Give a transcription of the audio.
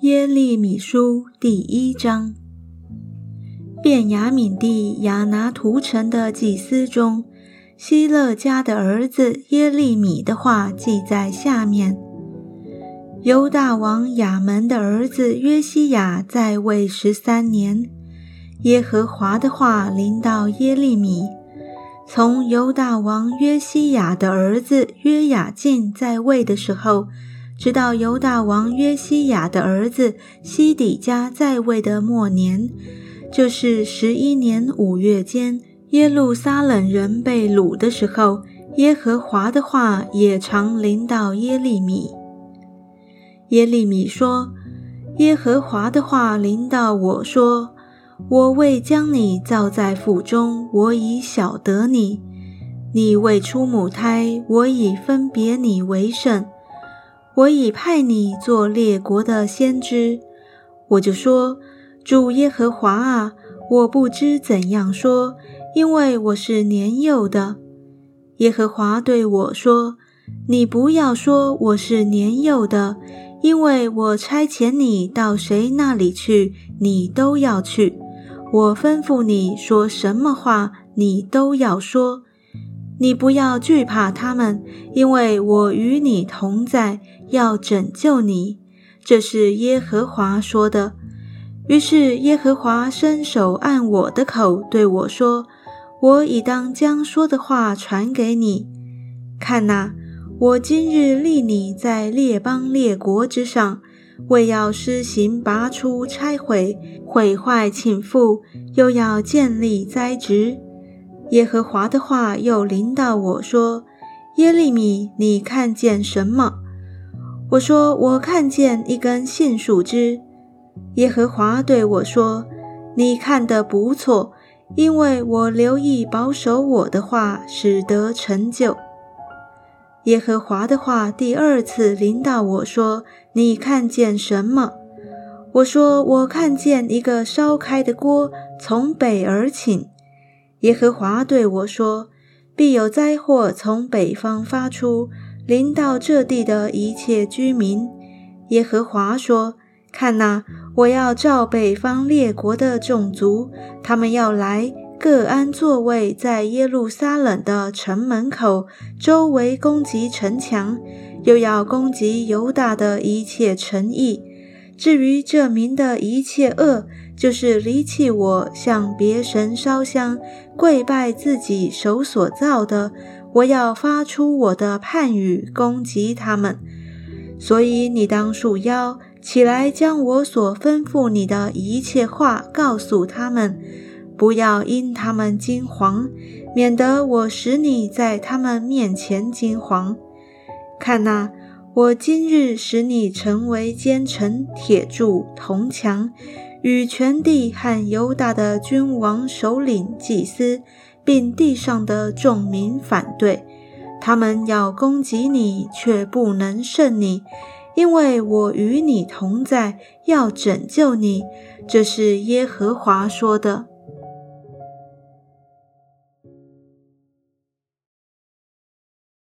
耶利米书第一章，便雅悯地亚拿图城的祭司中，希勒家的儿子耶利米的话记在下面。犹大王亚门的儿子约西亚在位十三年，耶和华的话临到耶利米。从犹大王约西亚的儿子约雅敬在位的时候。直到犹大王约西亚的儿子西底家在位的末年，就是十一年五月间，耶路撒冷人被掳的时候，耶和华的话也常临到耶利米。耶利米说：“耶和华的话临到我说，我未将你造在腹中，我已晓得你；你未出母胎，我已分别你为圣。”我已派你做列国的先知，我就说：主耶和华啊，我不知怎样说，因为我是年幼的。耶和华对我说：你不要说我是年幼的，因为我差遣你到谁那里去，你都要去；我吩咐你说什么话，你都要说。你不要惧怕他们，因为我与你同在。要拯救你，这是耶和华说的。于是耶和华伸手按我的口，对我说：“我已当将说的话传给你。看哪，我今日立你在列邦列国之上，为要施行拔出、拆毁、毁坏、倾覆，又要建立、栽植。”耶和华的话又临到我说：“耶利米，你看见什么？”我说：“我看见一根杏树枝。”耶和华对我说：“你看得不错，因为我留意保守我的话，使得成就。”耶和华的话第二次临到我说：“你看见什么？”我说：“我看见一个烧开的锅从北而起。”耶和华对我说：“必有灾祸从北方发出。”临到这地的一切居民，耶和华说：“看哪，我要召北方列国的种族，他们要来，各安座位在耶路撒冷的城门口，周围攻击城墙，又要攻击犹大的一切诚意。至于这民的一切恶，就是离弃我，向别神烧香，跪拜自己手所造的。”我要发出我的判语攻击他们，所以你当束腰起来，将我所吩咐你的一切话告诉他们，不要因他们惊惶，免得我使你在他们面前惊惶。看哪，我今日使你成为坚城、铁柱、铜墙，与全地和犹大的君王、首领、祭司。并地上的众民反对，他们要攻击你，却不能胜你，因为我与你同在，要拯救你。这是耶和华说的。